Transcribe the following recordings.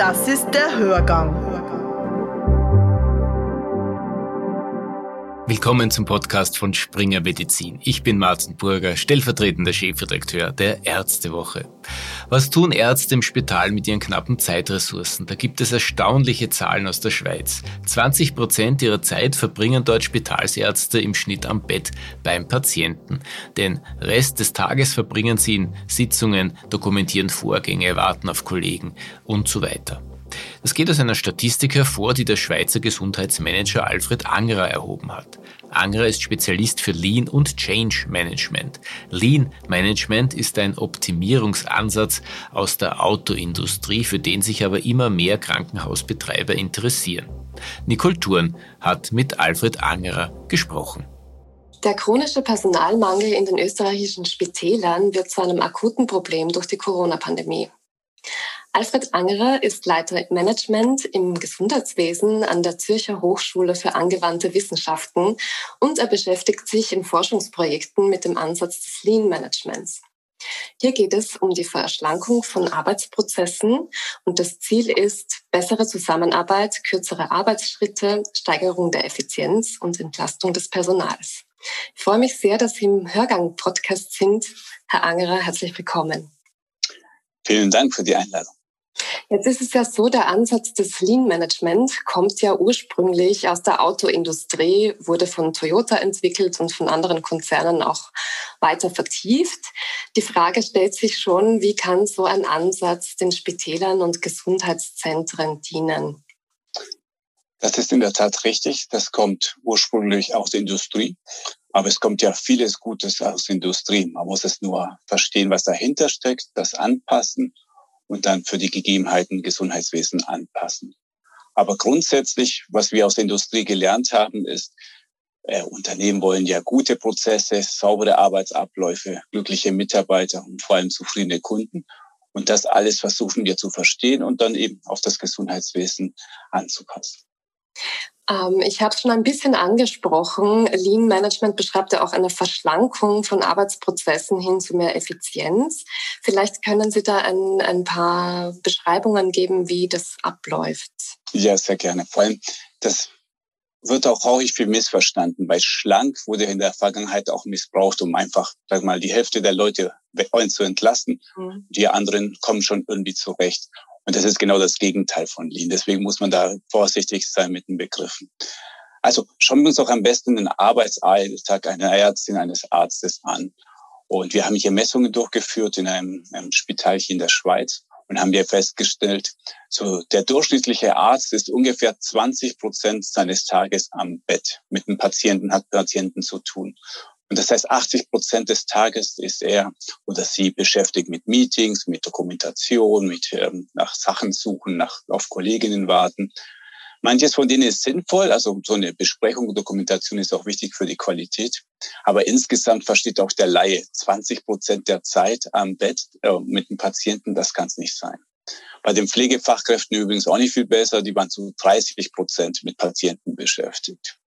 Das ist der Hörgang. Willkommen zum Podcast von Springer Medizin. Ich bin Martin Burger, stellvertretender Chefredakteur der Ärztewoche. Was tun Ärzte im Spital mit ihren knappen Zeitressourcen? Da gibt es erstaunliche Zahlen aus der Schweiz. 20 Prozent ihrer Zeit verbringen dort Spitalsärzte im Schnitt am Bett beim Patienten. Den Rest des Tages verbringen sie in Sitzungen, dokumentieren Vorgänge, warten auf Kollegen und so weiter. Das geht aus einer Statistik hervor, die der Schweizer Gesundheitsmanager Alfred Angerer erhoben hat. Angerer ist Spezialist für Lean und Change Management. Lean Management ist ein Optimierungsansatz aus der Autoindustrie, für den sich aber immer mehr Krankenhausbetreiber interessieren. Nicole Thurn hat mit Alfred Angerer gesprochen. Der chronische Personalmangel in den österreichischen Spitälern wird zu einem akuten Problem durch die Corona-Pandemie. Alfred Angerer ist Leiter Management im Gesundheitswesen an der Zürcher Hochschule für angewandte Wissenschaften und er beschäftigt sich in Forschungsprojekten mit dem Ansatz des Lean Managements. Hier geht es um die Verschlankung von Arbeitsprozessen und das Ziel ist bessere Zusammenarbeit, kürzere Arbeitsschritte, Steigerung der Effizienz und Entlastung des Personals. Ich freue mich sehr, dass Sie im Hörgang-Podcast sind. Herr Angerer, herzlich willkommen. Vielen Dank für die Einladung. Jetzt ist es ja so, der Ansatz des Lean Management kommt ja ursprünglich aus der Autoindustrie, wurde von Toyota entwickelt und von anderen Konzernen auch weiter vertieft. Die Frage stellt sich schon, wie kann so ein Ansatz den Spitälern und Gesundheitszentren dienen? Das ist in der Tat richtig. Das kommt ursprünglich aus der Industrie. Aber es kommt ja vieles Gutes aus der Industrie. Man muss es nur verstehen, was dahinter steckt, das anpassen und dann für die Gegebenheiten Gesundheitswesen anpassen. Aber grundsätzlich, was wir aus der Industrie gelernt haben, ist, äh, Unternehmen wollen ja gute Prozesse, saubere Arbeitsabläufe, glückliche Mitarbeiter und vor allem zufriedene Kunden. Und das alles versuchen wir zu verstehen und dann eben auf das Gesundheitswesen anzupassen. Ähm, ich habe schon ein bisschen angesprochen. Lean Management beschreibt ja auch eine Verschlankung von Arbeitsprozessen hin zu mehr Effizienz. Vielleicht können Sie da ein, ein paar Beschreibungen geben, wie das abläuft. Ja, sehr gerne. Vor allem, das wird auch häufig viel missverstanden, weil schlank wurde in der Vergangenheit auch missbraucht, um einfach, sag mal, die Hälfte der Leute zu entlasten. Mhm. Die anderen kommen schon irgendwie zurecht. Und das ist genau das Gegenteil von Lean. Deswegen muss man da vorsichtig sein mit den Begriffen. Also schauen wir uns auch am besten den Arbeitsalltag einer Ärztin, eines Arztes an. Und wir haben hier Messungen durchgeführt in einem, einem Spitalchen in der Schweiz und haben hier festgestellt, so der durchschnittliche Arzt ist ungefähr 20 Prozent seines Tages am Bett. Mit dem Patienten hat Patienten zu tun. Und das heißt, 80 Prozent des Tages ist er oder sie beschäftigt mit Meetings, mit Dokumentation, mit ähm, nach Sachen suchen, nach auf Kolleginnen warten. Manches von denen ist sinnvoll, also so eine Besprechung, Dokumentation ist auch wichtig für die Qualität. Aber insgesamt versteht auch der Laie 20 Prozent der Zeit am Bett äh, mit dem Patienten, das kann es nicht sein. Bei den Pflegefachkräften übrigens auch nicht viel besser, die waren zu 30 Prozent mit Patienten beschäftigt.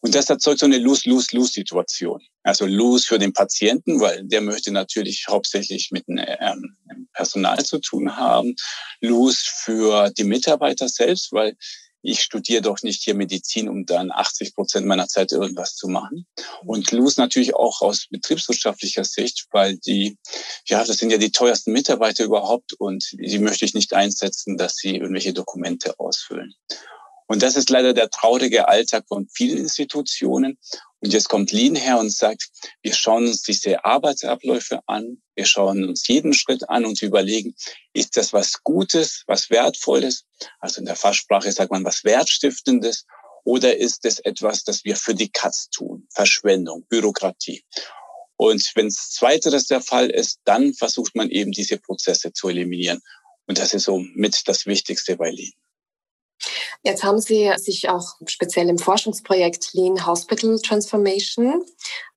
Und das erzeugt so eine Lose-Lose-Lose-Situation. Also Lose für den Patienten, weil der möchte natürlich hauptsächlich mit ähm, Personal zu tun haben. Lose für die Mitarbeiter selbst, weil ich studiere doch nicht hier Medizin, um dann 80 Prozent meiner Zeit irgendwas zu machen. Und Lose natürlich auch aus betriebswirtschaftlicher Sicht, weil die, ja, das sind ja die teuersten Mitarbeiter überhaupt und die möchte ich nicht einsetzen, dass sie irgendwelche Dokumente ausfüllen. Und das ist leider der traurige Alltag von vielen Institutionen. Und jetzt kommt Lean her und sagt, wir schauen uns diese Arbeitsabläufe an, wir schauen uns jeden Schritt an und überlegen, ist das was Gutes, was Wertvolles? Also in der Fachsprache sagt man was Wertstiftendes. Oder ist es etwas, das wir für die Katz tun? Verschwendung, Bürokratie. Und wenn es zweiteres der Fall ist, dann versucht man eben diese Prozesse zu eliminieren. Und das ist so mit das Wichtigste bei Lean. Jetzt haben Sie sich auch speziell im Forschungsprojekt Lean Hospital Transformation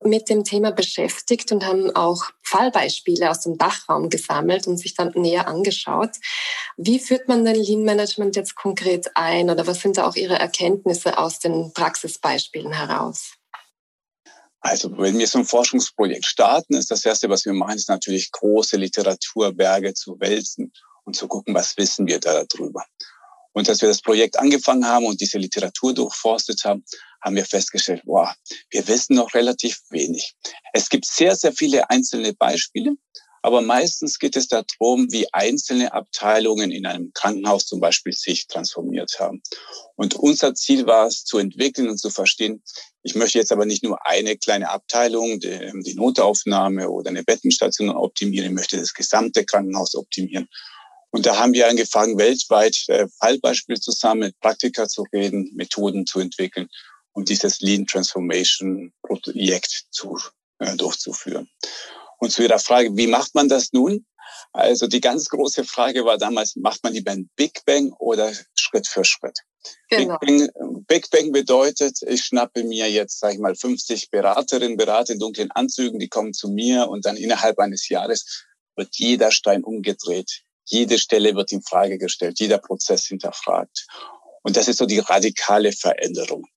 mit dem Thema beschäftigt und haben auch Fallbeispiele aus dem Dachraum gesammelt und sich dann näher angeschaut. Wie führt man denn Lean Management jetzt konkret ein oder was sind da auch Ihre Erkenntnisse aus den Praxisbeispielen heraus? Also wenn wir so ein Forschungsprojekt starten, ist das Erste, was wir machen, ist natürlich große Literaturberge zu wälzen und zu gucken, was wissen wir da darüber. Und als wir das Projekt angefangen haben und diese Literatur durchforstet haben, haben wir festgestellt, wow, wir wissen noch relativ wenig. Es gibt sehr, sehr viele einzelne Beispiele, aber meistens geht es darum, wie einzelne Abteilungen in einem Krankenhaus zum Beispiel sich transformiert haben. Und unser Ziel war es, zu entwickeln und zu verstehen, ich möchte jetzt aber nicht nur eine kleine Abteilung, die, die Notaufnahme oder eine Bettenstation optimieren, ich möchte das gesamte Krankenhaus optimieren. Und da haben wir angefangen, weltweit äh, Fallbeispiele zu sammeln, Praktika zu reden, Methoden zu entwickeln und dieses Lean Transformation Projekt zu, äh, durchzuführen. Und zu Ihrer Frage, wie macht man das nun? Also die ganz große Frage war damals, macht man lieber ein Big Bang oder Schritt für Schritt? Genau. Big, Bang, Big Bang bedeutet, ich schnappe mir jetzt, sage ich mal, 50 Beraterinnen, Berater in dunklen Anzügen, die kommen zu mir und dann innerhalb eines Jahres wird jeder Stein umgedreht. Jede Stelle wird in Frage gestellt, jeder Prozess hinterfragt. Und das ist so die radikale Veränderung.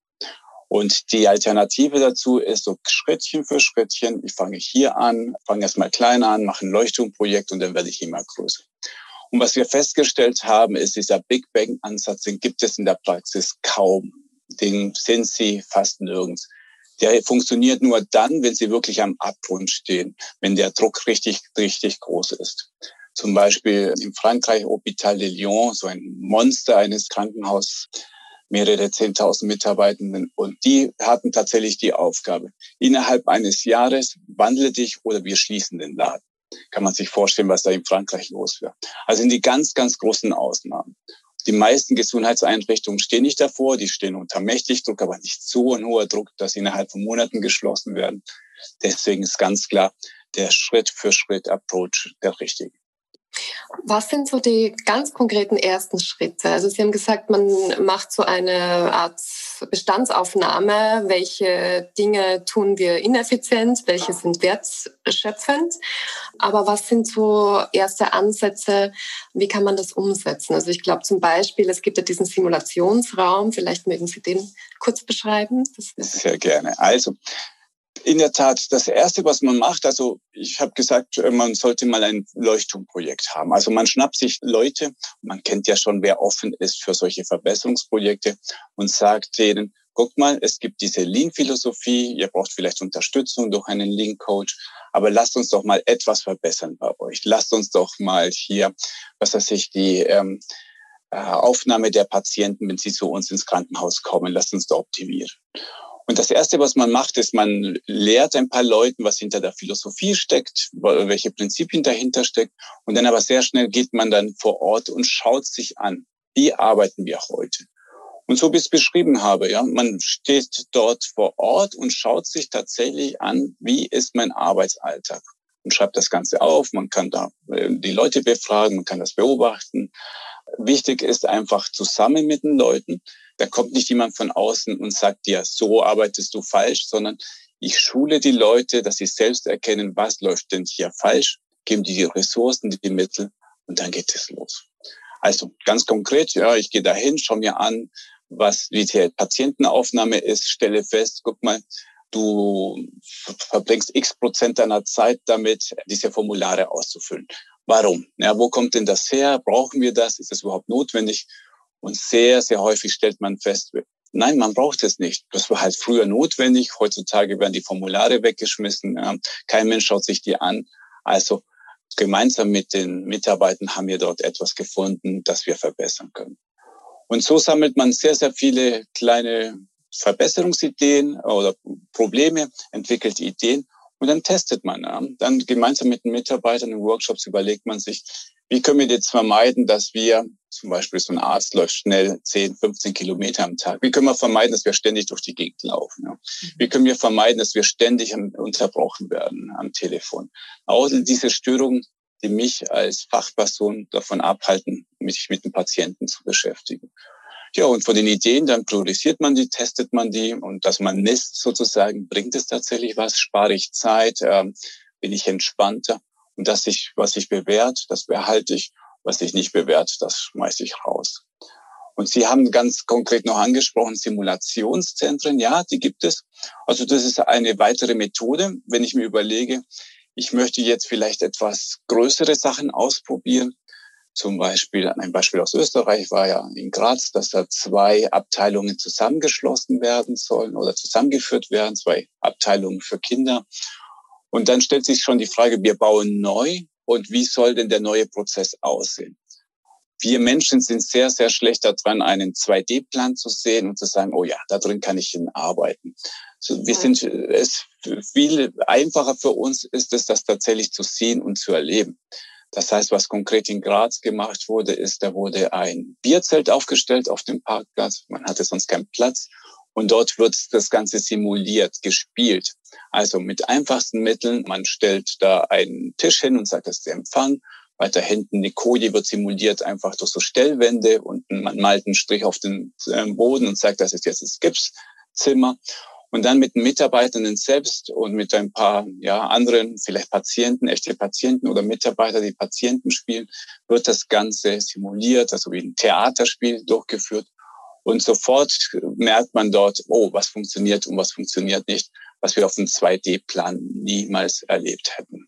Und die Alternative dazu ist so Schrittchen für Schrittchen. Ich fange hier an, fange erstmal klein an, mache ein Leuchtturmprojekt und dann werde ich immer größer. Und was wir festgestellt haben, ist, dieser Big Bang Ansatz, den gibt es in der Praxis kaum. Den sind sie fast nirgends. Der funktioniert nur dann, wenn sie wirklich am Abgrund stehen, wenn der Druck richtig, richtig groß ist. Zum Beispiel in Frankreich Hôpital de Lyon, so ein Monster eines Krankenhauses, mehrere Zehntausend Mitarbeitenden. Und die hatten tatsächlich die Aufgabe, innerhalb eines Jahres wandle dich oder wir schließen den Laden. Kann man sich vorstellen, was da in Frankreich los wäre. Also sind die ganz, ganz großen Ausnahmen. Die meisten Gesundheitseinrichtungen stehen nicht davor, die stehen unter Mächtigdruck, aber nicht so ein hoher Druck, dass sie innerhalb von Monaten geschlossen werden. Deswegen ist ganz klar der Schritt-für-Schritt-Approach der richtige. Was sind so die ganz konkreten ersten Schritte? Also Sie haben gesagt, man macht so eine Art Bestandsaufnahme. Welche Dinge tun wir ineffizient? Welche sind wertschöpfend? Aber was sind so erste Ansätze? Wie kann man das umsetzen? Also ich glaube zum Beispiel, es gibt ja diesen Simulationsraum. Vielleicht mögen Sie den kurz beschreiben. Sehr gerne. Also in der Tat, das Erste, was man macht, also ich habe gesagt, äh, man sollte mal ein Leuchtturmprojekt haben. Also man schnappt sich Leute, man kennt ja schon, wer offen ist für solche Verbesserungsprojekte und sagt denen, guck mal, es gibt diese Lean-Philosophie, ihr braucht vielleicht Unterstützung durch einen Lean-Coach, aber lasst uns doch mal etwas verbessern bei euch. Lasst uns doch mal hier, was weiß ich, die ähm, äh, Aufnahme der Patienten, wenn sie zu uns ins Krankenhaus kommen, lasst uns da optimieren. Und das Erste, was man macht, ist, man lehrt ein paar Leuten, was hinter der Philosophie steckt, welche Prinzipien dahinter steckt. Und dann aber sehr schnell geht man dann vor Ort und schaut sich an, wie arbeiten wir heute. Und so wie ich es beschrieben habe, ja, man steht dort vor Ort und schaut sich tatsächlich an, wie ist mein Arbeitsalltag und schreibt das Ganze auf. Man kann da äh, die Leute befragen, man kann das beobachten. Wichtig ist einfach zusammen mit den Leuten da kommt nicht jemand von außen und sagt dir, so arbeitest du falsch, sondern ich schule die Leute, dass sie selbst erkennen, was läuft denn hier falsch, geben die die Ressourcen, die Mittel und dann geht es los. Also ganz konkret, ja, ich gehe dahin, schaue mir an, was wie die Patientenaufnahme ist, stelle fest, guck mal, du verbringst x Prozent deiner Zeit damit, diese Formulare auszufüllen. Warum? Ja, wo kommt denn das her? Brauchen wir das? Ist das überhaupt notwendig? Und sehr, sehr häufig stellt man fest, nein, man braucht es nicht. Das war halt früher notwendig. Heutzutage werden die Formulare weggeschmissen. Kein Mensch schaut sich die an. Also gemeinsam mit den Mitarbeitern haben wir dort etwas gefunden, das wir verbessern können. Und so sammelt man sehr, sehr viele kleine Verbesserungsideen oder Probleme, entwickelt Ideen und dann testet man. Dann gemeinsam mit den Mitarbeitern in Workshops überlegt man sich, wie können wir jetzt vermeiden, dass wir, zum Beispiel so ein Arzt läuft schnell 10, 15 Kilometer am Tag. Wie können wir vermeiden, dass wir ständig durch die Gegend laufen? Ja? Mhm. Wie können wir vermeiden, dass wir ständig unterbrochen werden am Telefon? Auch diese Störungen, die mich als Fachperson davon abhalten, mich mit dem Patienten zu beschäftigen. Ja, und von den Ideen, dann priorisiert man die, testet man die und dass man misst sozusagen, bringt es tatsächlich was, spare ich Zeit, äh, bin ich entspannter. Und das sich, was sich bewährt, das behalte ich. Was sich nicht bewährt, das schmeiße ich raus. Und Sie haben ganz konkret noch angesprochen, Simulationszentren. Ja, die gibt es. Also das ist eine weitere Methode. Wenn ich mir überlege, ich möchte jetzt vielleicht etwas größere Sachen ausprobieren, Zum Beispiel, ein Beispiel aus Österreich war ja in Graz, dass da zwei Abteilungen zusammengeschlossen werden sollen oder zusammengeführt werden, zwei Abteilungen für Kinder. Und dann stellt sich schon die Frage, wir bauen neu und wie soll denn der neue Prozess aussehen? Wir Menschen sind sehr, sehr schlecht daran, einen 2D-Plan zu sehen und zu sagen, oh ja, da drin kann ich arbeiten. So, wir sind, es viel einfacher für uns ist es, das tatsächlich zu sehen und zu erleben. Das heißt, was konkret in Graz gemacht wurde, ist, da wurde ein Bierzelt aufgestellt auf dem Parkplatz. Man hatte sonst keinen Platz. Und dort wird das Ganze simuliert, gespielt. Also mit einfachsten Mitteln. Man stellt da einen Tisch hin und sagt, das ist der Empfang. Weiter hinten die Koje wird simuliert einfach durch so Stellwände und man malt einen Strich auf den äh, Boden und sagt, das ist jetzt das Gipszimmer. Und dann mit den Mitarbeitenden selbst und mit ein paar ja, anderen, vielleicht Patienten, echte Patienten oder Mitarbeiter, die Patienten spielen, wird das Ganze simuliert, also wie ein Theaterspiel durchgeführt. Und sofort merkt man dort, oh, was funktioniert und was funktioniert nicht, was wir auf dem 2D-Plan niemals erlebt hätten.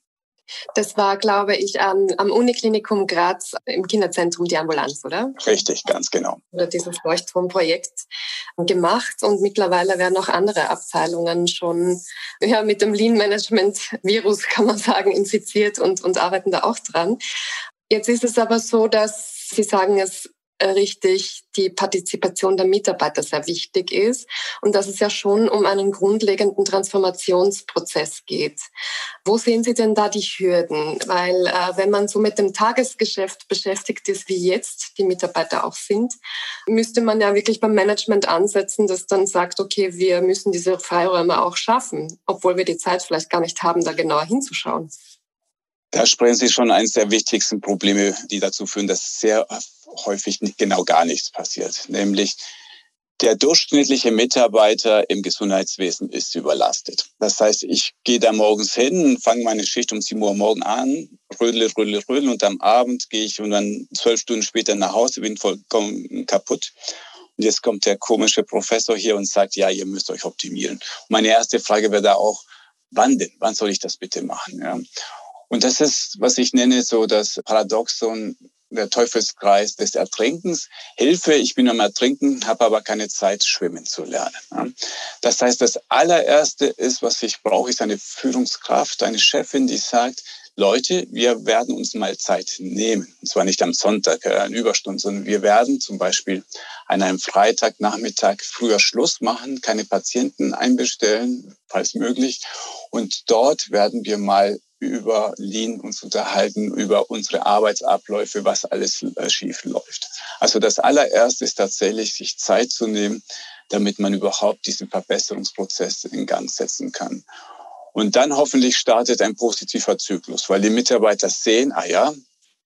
Das war, glaube ich, am, am Uniklinikum Graz im Kinderzentrum die Ambulanz, oder? Richtig, ganz genau. Oder dieses Leuchtturmprojekt gemacht und mittlerweile werden auch andere Abteilungen schon ja, mit dem Lean Management Virus, kann man sagen, infiziert und, und arbeiten da auch dran. Jetzt ist es aber so, dass Sie sagen, es richtig die Partizipation der Mitarbeiter sehr wichtig ist und dass es ja schon um einen grundlegenden Transformationsprozess geht. Wo sehen Sie denn da die Hürden? Weil äh, wenn man so mit dem Tagesgeschäft beschäftigt ist, wie jetzt die Mitarbeiter auch sind, müsste man ja wirklich beim Management ansetzen, das dann sagt, okay, wir müssen diese Freiräume auch schaffen, obwohl wir die Zeit vielleicht gar nicht haben, da genauer hinzuschauen. Da sprechen Sie schon eines der wichtigsten Probleme, die dazu führen, dass sehr häufig nicht, genau gar nichts passiert. Nämlich der durchschnittliche Mitarbeiter im Gesundheitswesen ist überlastet. Das heißt, ich gehe da morgens hin, fange meine Schicht um 7 Uhr morgen an, rödle, rödle, rödle und am Abend gehe ich und dann zwölf Stunden später nach Hause, bin vollkommen kaputt. Und jetzt kommt der komische Professor hier und sagt, ja, ihr müsst euch optimieren. Meine erste Frage wäre da auch, wann denn? Wann soll ich das bitte machen? Ja. Und das ist, was ich nenne, so das Paradoxon der Teufelskreis des Ertrinkens. Hilfe, ich bin am Ertrinken, habe aber keine Zeit, schwimmen zu lernen. Das heißt, das allererste ist, was ich brauche, ist eine Führungskraft, eine Chefin, die sagt, Leute, wir werden uns mal Zeit nehmen. Und zwar nicht am Sonntag, äh, eine Überstunde, sondern wir werden zum Beispiel an einem Freitagnachmittag früher Schluss machen, keine Patienten einbestellen, falls möglich. Und dort werden wir mal über Lean uns unterhalten, über unsere Arbeitsabläufe, was alles äh, schief läuft. Also das allererste ist tatsächlich, sich Zeit zu nehmen, damit man überhaupt diesen Verbesserungsprozess in Gang setzen kann. Und dann hoffentlich startet ein positiver Zyklus, weil die Mitarbeiter sehen, ah ja,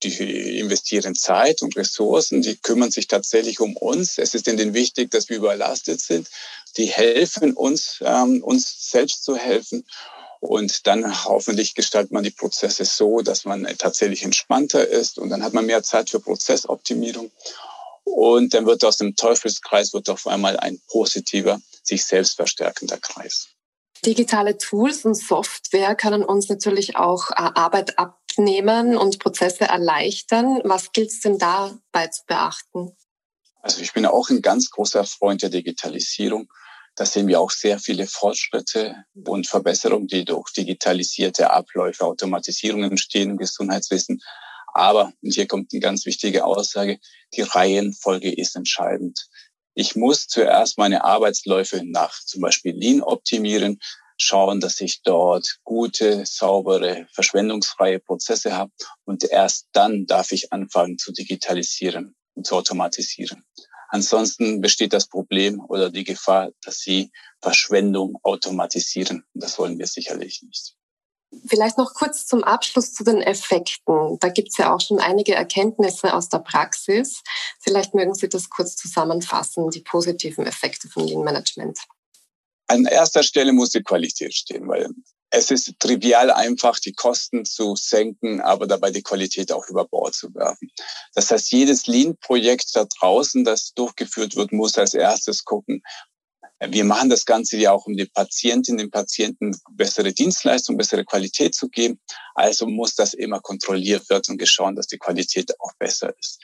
die investieren Zeit und Ressourcen, die kümmern sich tatsächlich um uns. Es ist ihnen wichtig, dass wir überlastet sind. Die helfen uns, ähm, uns selbst zu helfen. Und dann hoffentlich gestaltet man die Prozesse so, dass man tatsächlich entspannter ist und dann hat man mehr Zeit für Prozessoptimierung. Und dann wird aus dem Teufelskreis wird auf einmal ein positiver, sich selbst verstärkender Kreis. Digitale Tools und Software können uns natürlich auch äh, Arbeit abnehmen und Prozesse erleichtern. Was gilt es denn dabei zu beachten? Also ich bin auch ein ganz großer Freund der Digitalisierung. Da sehen wir auch sehr viele Fortschritte und Verbesserungen, die durch digitalisierte Abläufe, Automatisierung entstehen im Gesundheitswesen. Aber, und hier kommt eine ganz wichtige Aussage, die Reihenfolge ist entscheidend. Ich muss zuerst meine Arbeitsläufe nach zum Beispiel Lean optimieren, schauen, dass ich dort gute, saubere, verschwendungsfreie Prozesse habe und erst dann darf ich anfangen zu digitalisieren und zu automatisieren. Ansonsten besteht das Problem oder die Gefahr, dass sie Verschwendung automatisieren. Und das wollen wir sicherlich nicht. Vielleicht noch kurz zum Abschluss zu den Effekten. Da gibt es ja auch schon einige Erkenntnisse aus der Praxis. Vielleicht mögen Sie das kurz zusammenfassen, die positiven Effekte von Lean Management. An erster Stelle muss die Qualität stehen, weil es ist trivial einfach, die Kosten zu senken, aber dabei die Qualität auch über Bord zu werfen. Das heißt, jedes Lean-Projekt da draußen, das durchgeführt wird, muss als erstes gucken, Wir machen das Ganze ja auch, um den Patientinnen, den Patienten bessere Dienstleistung, bessere Qualität zu geben. Also muss das immer kontrolliert werden und geschaut, dass die Qualität auch besser ist.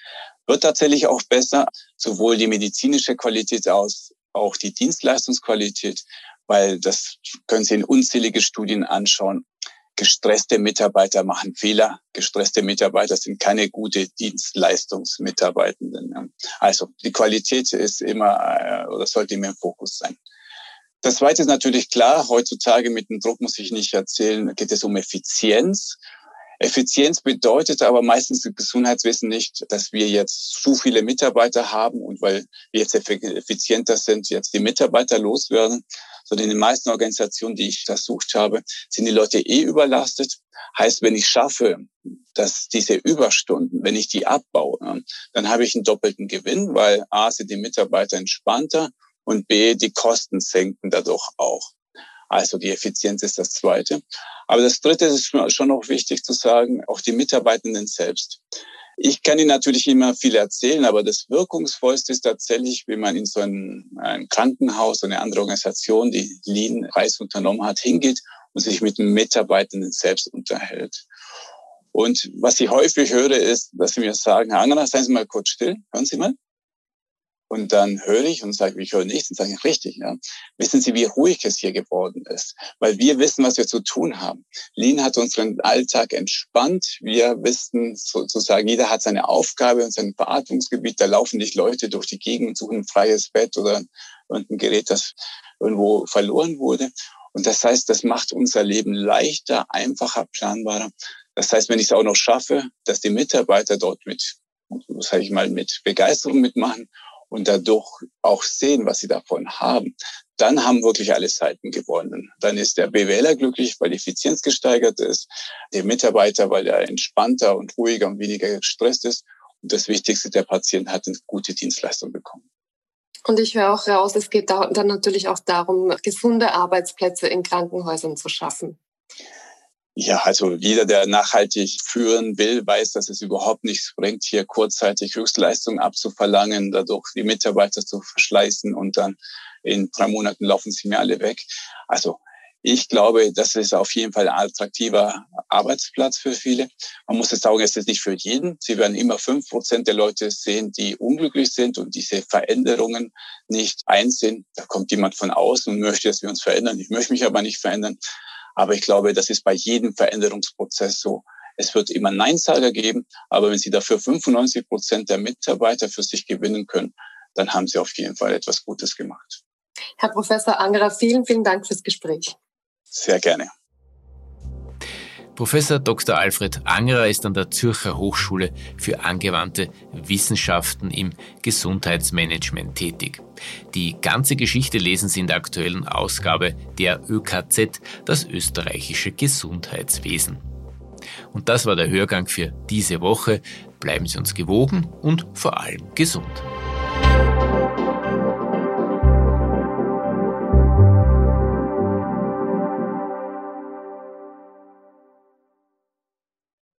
Wird tatsächlich auch besser, sowohl die medizinische Qualität aus, auch die Dienstleistungsqualität, weil das können Sie in unzählige Studien anschauen. Gestresste Mitarbeiter machen Fehler. Gestresste Mitarbeiter sind keine gute Dienstleistungsmitarbeitenden. Also die Qualität ist immer äh, oder sollte immer im Fokus sein. Das Zweite ist natürlich klar, heutzutage mit dem Druck muss ich nicht erzählen, geht es um Effizienz. Effizienz bedeutet aber meistens im Gesundheitswesen nicht, dass wir jetzt zu viele Mitarbeiter haben und weil wir jetzt effizienter sind, jetzt die Mitarbeiter loswerden, sondern in den meisten Organisationen, die ich versucht habe, sind die Leute eh überlastet. Heißt, wenn ich schaffe, dass diese Überstunden, wenn ich die abbaue, dann habe ich einen doppelten Gewinn, weil A sind die Mitarbeiter entspannter und B, die Kosten senken dadurch auch. Also die Effizienz ist das Zweite. Aber das Dritte ist schon noch wichtig zu sagen, auch die Mitarbeitenden selbst. Ich kann Ihnen natürlich immer viel erzählen, aber das Wirkungsvollste ist tatsächlich, wenn man in so ein, ein Krankenhaus oder eine andere Organisation, die Lean-Reis unternommen hat, hingeht und sich mit den Mitarbeitenden selbst unterhält. Und was ich häufig höre, ist, dass sie mir sagen, Herr Angerer, seien Sie mal kurz still, hören Sie mal. Und dann höre ich und sage, ich höre nichts und sage, richtig, ja. Wissen Sie, wie ruhig es hier geworden ist? Weil wir wissen, was wir zu tun haben. Lean hat unseren Alltag entspannt. Wir wissen sozusagen, jeder hat seine Aufgabe und sein Beatmungsgebiet. Da laufen nicht Leute durch die Gegend und suchen ein freies Bett oder ein Gerät, das irgendwo verloren wurde. Und das heißt, das macht unser Leben leichter, einfacher, planbarer. Das heißt, wenn ich es auch noch schaffe, dass die Mitarbeiter dort mit, sage ich mal, mit Begeisterung mitmachen und dadurch auch sehen, was sie davon haben, dann haben wirklich alle Seiten gewonnen. Dann ist der BWLer glücklich, weil die Effizienz gesteigert ist, der Mitarbeiter, weil er entspannter und ruhiger und weniger gestresst ist. Und das Wichtigste, der Patient hat eine gute Dienstleistung bekommen. Und ich höre auch raus, es geht dann natürlich auch darum, gesunde Arbeitsplätze in Krankenhäusern zu schaffen. Ja, also jeder, der nachhaltig führen will, weiß, dass es überhaupt nichts bringt, hier kurzzeitig Höchstleistungen abzuverlangen, dadurch die Mitarbeiter zu verschleißen und dann in drei Monaten laufen sie mir alle weg. Also ich glaube, das ist auf jeden Fall ein attraktiver Arbeitsplatz für viele. Man muss jetzt sagen, es ist nicht für jeden. Sie werden immer fünf Prozent der Leute sehen, die unglücklich sind und diese Veränderungen nicht einsehen. Da kommt jemand von außen und möchte, dass wir uns verändern. Ich möchte mich aber nicht verändern. Aber ich glaube, das ist bei jedem Veränderungsprozess so. Es wird immer Neinsager geben, aber wenn Sie dafür 95 Prozent der Mitarbeiter für sich gewinnen können, dann haben Sie auf jeden Fall etwas Gutes gemacht. Herr Professor Angerer, vielen, vielen Dank fürs Gespräch. Sehr gerne. Professor Dr. Alfred Angerer ist an der Zürcher Hochschule für angewandte Wissenschaften im Gesundheitsmanagement tätig. Die ganze Geschichte lesen Sie in der aktuellen Ausgabe der ÖKZ, das österreichische Gesundheitswesen. Und das war der Hörgang für diese Woche. Bleiben Sie uns gewogen und vor allem gesund.